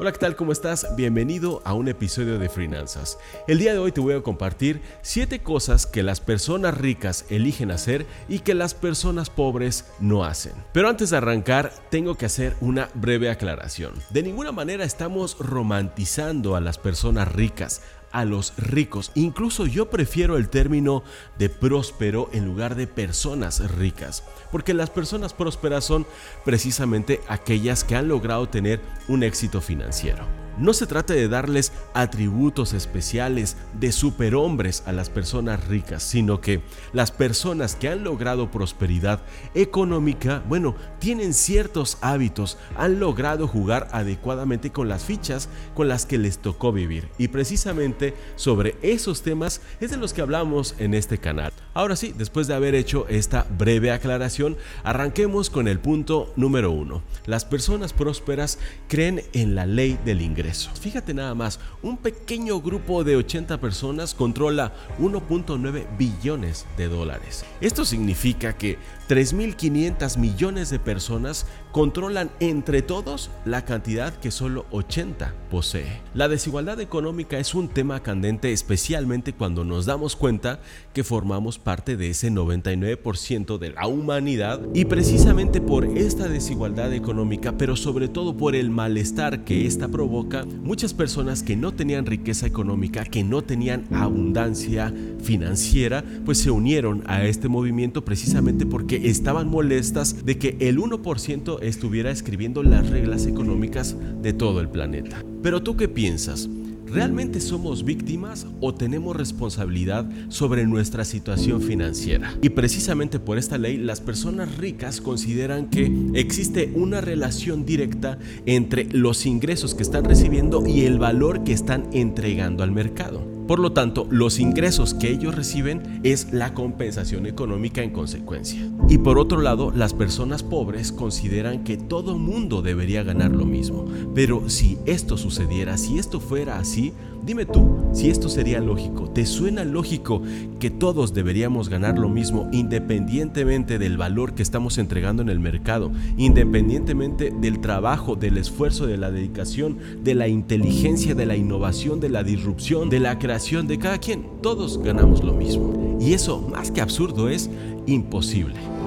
Hola, ¿qué tal? ¿Cómo estás? Bienvenido a un episodio de Finanzas. El día de hoy te voy a compartir 7 cosas que las personas ricas eligen hacer y que las personas pobres no hacen. Pero antes de arrancar, tengo que hacer una breve aclaración. De ninguna manera estamos romantizando a las personas ricas a los ricos. Incluso yo prefiero el término de próspero en lugar de personas ricas, porque las personas prósperas son precisamente aquellas que han logrado tener un éxito financiero. No se trata de darles atributos especiales de superhombres a las personas ricas, sino que las personas que han logrado prosperidad económica, bueno, tienen ciertos hábitos, han logrado jugar adecuadamente con las fichas con las que les tocó vivir. Y precisamente sobre esos temas es de los que hablamos en este canal. Ahora sí, después de haber hecho esta breve aclaración, arranquemos con el punto número uno. Las personas prósperas creen en la ley del ingreso. Fíjate nada más, un pequeño grupo de 80 personas controla 1.9 billones de dólares. Esto significa que 3.500 millones de personas controlan entre todos la cantidad que solo 80 posee. La desigualdad económica es un tema candente especialmente cuando nos damos cuenta que formamos parte de ese 99% de la humanidad y precisamente por esta desigualdad económica, pero sobre todo por el malestar que esta provoca, muchas personas que no tenían riqueza económica, que no tenían abundancia financiera, pues se unieron a este movimiento precisamente porque estaban molestas de que el 1% estuviera escribiendo las reglas económicas de todo el planeta. Pero tú qué piensas? ¿Realmente somos víctimas o tenemos responsabilidad sobre nuestra situación financiera? Y precisamente por esta ley, las personas ricas consideran que existe una relación directa entre los ingresos que están recibiendo y el valor que están entregando al mercado. Por lo tanto, los ingresos que ellos reciben es la compensación económica en consecuencia. Y por otro lado, las personas pobres consideran que todo mundo debería ganar lo mismo. Pero si esto sucediera, si esto fuera así, dime tú, si esto sería lógico, ¿te suena lógico que todos deberíamos ganar lo mismo independientemente del valor que estamos entregando en el mercado, independientemente del trabajo, del esfuerzo, de la dedicación, de la inteligencia, de la innovación, de la disrupción, de la creación? de cada quien. Todos ganamos lo mismo. Y eso, más que absurdo, es imposible.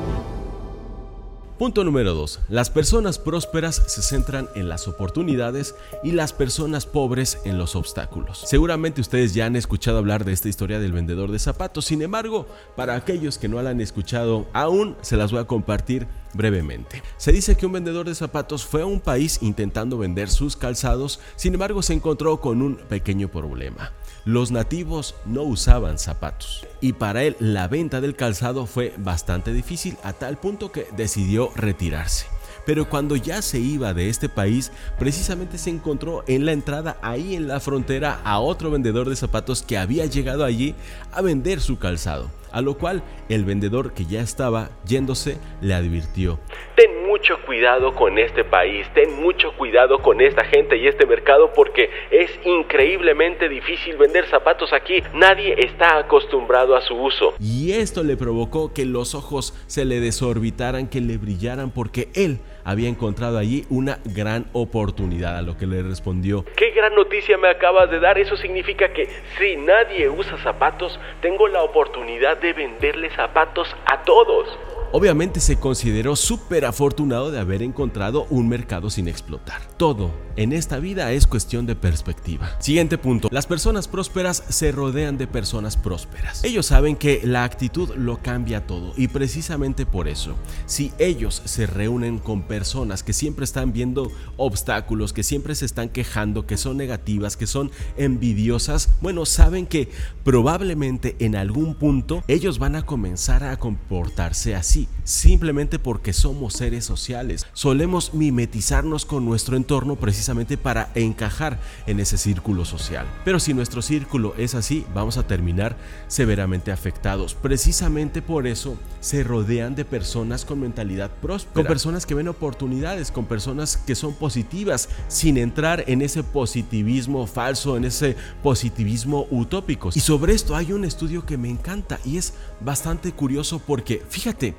Punto número 2. Las personas prósperas se centran en las oportunidades y las personas pobres en los obstáculos. Seguramente ustedes ya han escuchado hablar de esta historia del vendedor de zapatos, sin embargo, para aquellos que no la han escuchado aún, se las voy a compartir brevemente. Se dice que un vendedor de zapatos fue a un país intentando vender sus calzados, sin embargo se encontró con un pequeño problema. Los nativos no usaban zapatos y para él la venta del calzado fue bastante difícil a tal punto que decidió retirarse. Pero cuando ya se iba de este país, precisamente se encontró en la entrada ahí en la frontera a otro vendedor de zapatos que había llegado allí a vender su calzado a lo cual el vendedor que ya estaba yéndose le advirtió. Ten mucho cuidado con este país, ten mucho cuidado con esta gente y este mercado porque es increíblemente difícil vender zapatos aquí, nadie está acostumbrado a su uso. Y esto le provocó que los ojos se le desorbitaran, que le brillaran porque él había encontrado allí una gran oportunidad, a lo que le respondió, ¿qué gran noticia me acabas de dar? Eso significa que si nadie usa zapatos, tengo la oportunidad de venderle zapatos a todos. Obviamente se consideró súper afortunado de haber encontrado un mercado sin explotar. Todo en esta vida es cuestión de perspectiva. Siguiente punto. Las personas prósperas se rodean de personas prósperas. Ellos saben que la actitud lo cambia todo y precisamente por eso, si ellos se reúnen con personas que siempre están viendo obstáculos, que siempre se están quejando, que son negativas, que son envidiosas, bueno, saben que probablemente en algún punto ellos van a comenzar a comportarse así simplemente porque somos seres sociales. Solemos mimetizarnos con nuestro entorno precisamente para encajar en ese círculo social. Pero si nuestro círculo es así, vamos a terminar severamente afectados. Precisamente por eso se rodean de personas con mentalidad próspera, con personas que ven oportunidades, con personas que son positivas, sin entrar en ese positivismo falso, en ese positivismo utópico. Y sobre esto hay un estudio que me encanta y es bastante curioso porque, fíjate,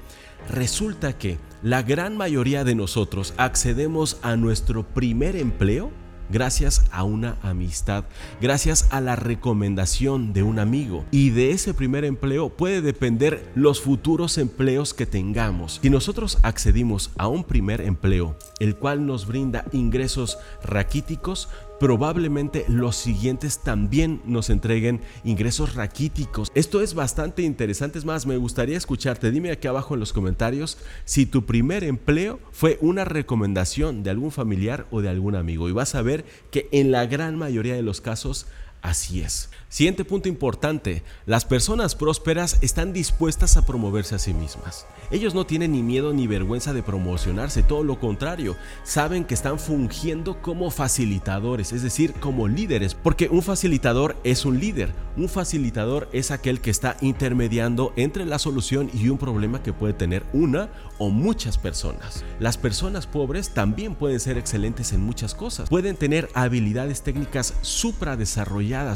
Resulta que la gran mayoría de nosotros accedemos a nuestro primer empleo gracias a una amistad, gracias a la recomendación de un amigo. Y de ese primer empleo puede depender los futuros empleos que tengamos. Si nosotros accedimos a un primer empleo, el cual nos brinda ingresos raquíticos, probablemente los siguientes también nos entreguen ingresos raquíticos. Esto es bastante interesante, es más, me gustaría escucharte. Dime aquí abajo en los comentarios si tu primer empleo fue una recomendación de algún familiar o de algún amigo. Y vas a ver que en la gran mayoría de los casos Así es. Siguiente punto importante, las personas prósperas están dispuestas a promoverse a sí mismas. Ellos no tienen ni miedo ni vergüenza de promocionarse, todo lo contrario, saben que están fungiendo como facilitadores, es decir, como líderes, porque un facilitador es un líder, un facilitador es aquel que está intermediando entre la solución y un problema que puede tener una o muchas personas. Las personas pobres también pueden ser excelentes en muchas cosas, pueden tener habilidades técnicas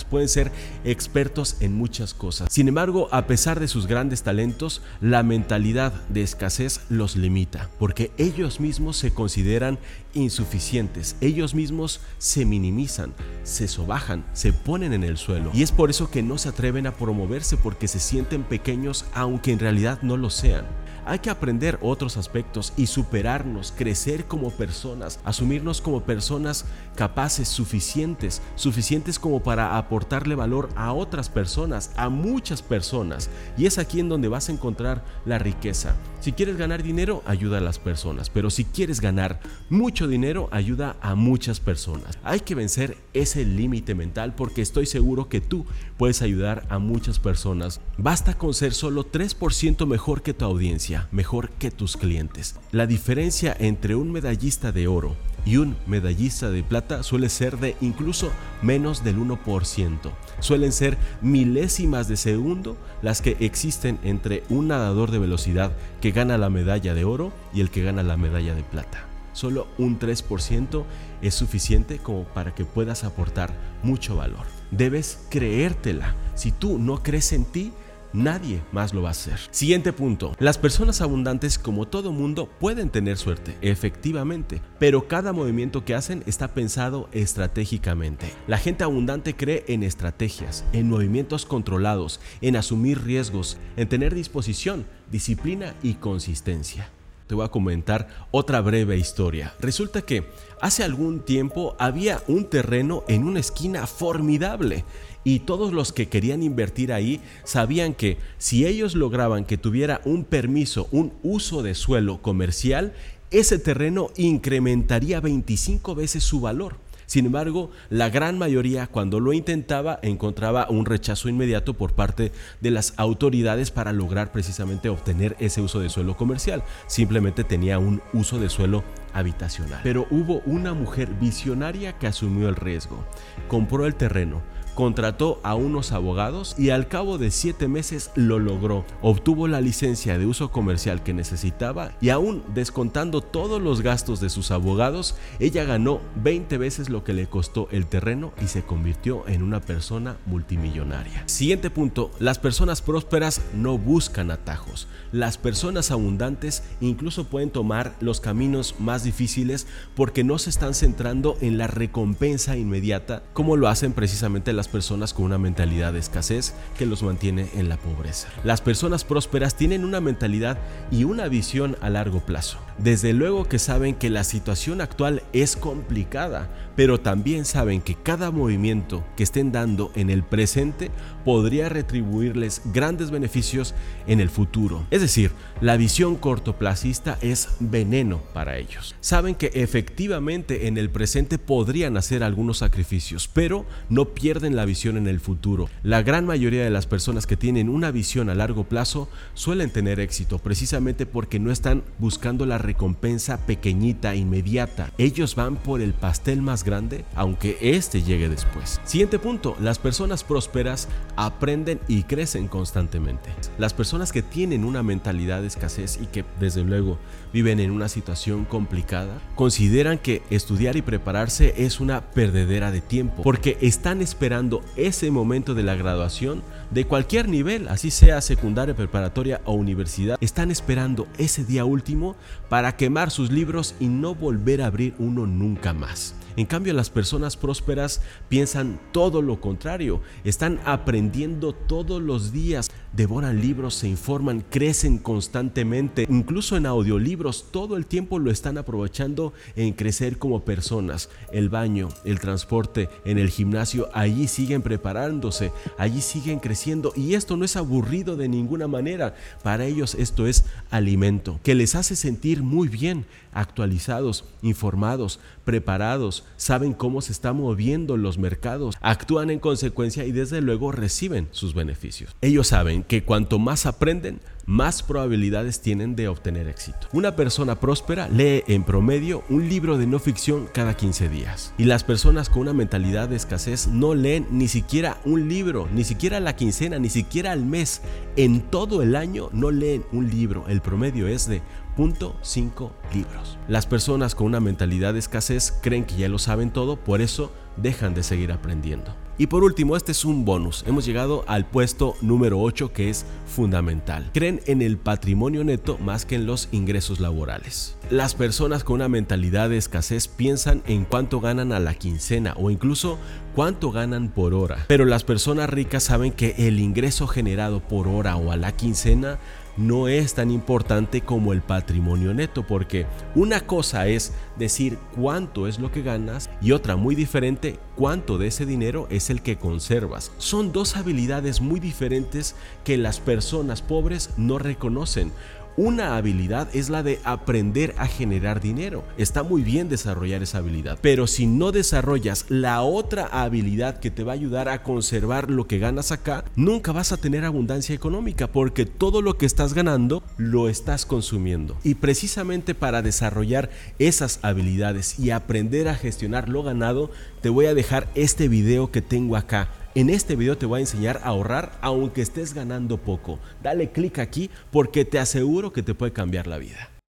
pueden ser expertos en muchas cosas. Sin embargo, a pesar de sus grandes talentos, la mentalidad de escasez los limita, porque ellos mismos se consideran insuficientes, ellos mismos se minimizan, se sobajan, se ponen en el suelo. Y es por eso que no se atreven a promoverse porque se sienten pequeños aunque en realidad no lo sean. Hay que aprender otros aspectos y superarnos, crecer como personas, asumirnos como personas capaces, suficientes, suficientes como para aportarle valor a otras personas, a muchas personas. Y es aquí en donde vas a encontrar la riqueza. Si quieres ganar dinero, ayuda a las personas, pero si quieres ganar mucho dinero, ayuda a muchas personas. Hay que vencer ese límite mental porque estoy seguro que tú puedes ayudar a muchas personas. Basta con ser solo 3% mejor que tu audiencia mejor que tus clientes. La diferencia entre un medallista de oro y un medallista de plata suele ser de incluso menos del 1%. Suelen ser milésimas de segundo las que existen entre un nadador de velocidad que gana la medalla de oro y el que gana la medalla de plata. Solo un 3% es suficiente como para que puedas aportar mucho valor. Debes creértela. Si tú no crees en ti, Nadie más lo va a hacer. Siguiente punto. Las personas abundantes, como todo mundo, pueden tener suerte, efectivamente, pero cada movimiento que hacen está pensado estratégicamente. La gente abundante cree en estrategias, en movimientos controlados, en asumir riesgos, en tener disposición, disciplina y consistencia te voy a comentar otra breve historia. Resulta que hace algún tiempo había un terreno en una esquina formidable y todos los que querían invertir ahí sabían que si ellos lograban que tuviera un permiso, un uso de suelo comercial, ese terreno incrementaría 25 veces su valor. Sin embargo, la gran mayoría cuando lo intentaba encontraba un rechazo inmediato por parte de las autoridades para lograr precisamente obtener ese uso de suelo comercial. Simplemente tenía un uso de suelo habitacional. Pero hubo una mujer visionaria que asumió el riesgo. Compró el terreno contrató a unos abogados y al cabo de siete meses lo logró. Obtuvo la licencia de uso comercial que necesitaba y aún descontando todos los gastos de sus abogados, ella ganó 20 veces lo que le costó el terreno y se convirtió en una persona multimillonaria. Siguiente punto, las personas prósperas no buscan atajos. Las personas abundantes incluso pueden tomar los caminos más difíciles porque no se están centrando en la recompensa inmediata como lo hacen precisamente las personas con una mentalidad de escasez que los mantiene en la pobreza. Las personas prósperas tienen una mentalidad y una visión a largo plazo. Desde luego que saben que la situación actual es complicada, pero también saben que cada movimiento que estén dando en el presente podría retribuirles grandes beneficios en el futuro. Es decir, la visión cortoplacista es veneno para ellos. Saben que efectivamente en el presente podrían hacer algunos sacrificios, pero no pierden la visión en el futuro. La gran mayoría de las personas que tienen una visión a largo plazo suelen tener éxito precisamente porque no están buscando la recompensa pequeñita, inmediata. Ellos van por el pastel más grande, aunque este llegue después. Siguiente punto, las personas prósperas aprenden y crecen constantemente. Las personas que tienen una mentalidad de escasez y que desde luego viven en una situación complicada, consideran que estudiar y prepararse es una perdedera de tiempo, porque están esperando ese momento de la graduación de cualquier nivel, así sea secundaria, preparatoria o universidad, están esperando ese día último para para quemar sus libros y no volver a abrir uno nunca más. En cambio, las personas prósperas piensan todo lo contrario, están aprendiendo todos los días, devoran libros, se informan, crecen constantemente, incluso en audiolibros, todo el tiempo lo están aprovechando en crecer como personas. El baño, el transporte, en el gimnasio, allí siguen preparándose, allí siguen creciendo y esto no es aburrido de ninguna manera. Para ellos esto es alimento, que les hace sentir muy bien, actualizados, informados, preparados, saben cómo se están moviendo los mercados, actúan en consecuencia y desde luego reciben sus beneficios. Ellos saben que cuanto más aprenden, más probabilidades tienen de obtener éxito. Una persona próspera lee en promedio un libro de no ficción cada 15 días. Y las personas con una mentalidad de escasez no leen ni siquiera un libro, ni siquiera la quincena, ni siquiera al mes. En todo el año no leen un libro. El promedio es de .5 libros. Las personas con una mentalidad de escasez creen que ya lo saben todo, por eso dejan de seguir aprendiendo. Y por último, este es un bonus. Hemos llegado al puesto número 8 que es fundamental. Creen en el patrimonio neto más que en los ingresos laborales. Las personas con una mentalidad de escasez piensan en cuánto ganan a la quincena o incluso cuánto ganan por hora. Pero las personas ricas saben que el ingreso generado por hora o a la quincena no es tan importante como el patrimonio neto, porque una cosa es decir cuánto es lo que ganas y otra muy diferente, cuánto de ese dinero es el que conservas. Son dos habilidades muy diferentes que las personas pobres no reconocen. Una habilidad es la de aprender a generar dinero. Está muy bien desarrollar esa habilidad, pero si no desarrollas la otra habilidad que te va a ayudar a conservar lo que ganas acá, nunca vas a tener abundancia económica porque todo lo que estás ganando lo estás consumiendo. Y precisamente para desarrollar esas habilidades y aprender a gestionar lo ganado, te voy a dejar este video que tengo acá en este video te voy a enseñar a ahorrar aunque estés ganando poco. Dale clic aquí porque te aseguro que te puede cambiar la vida.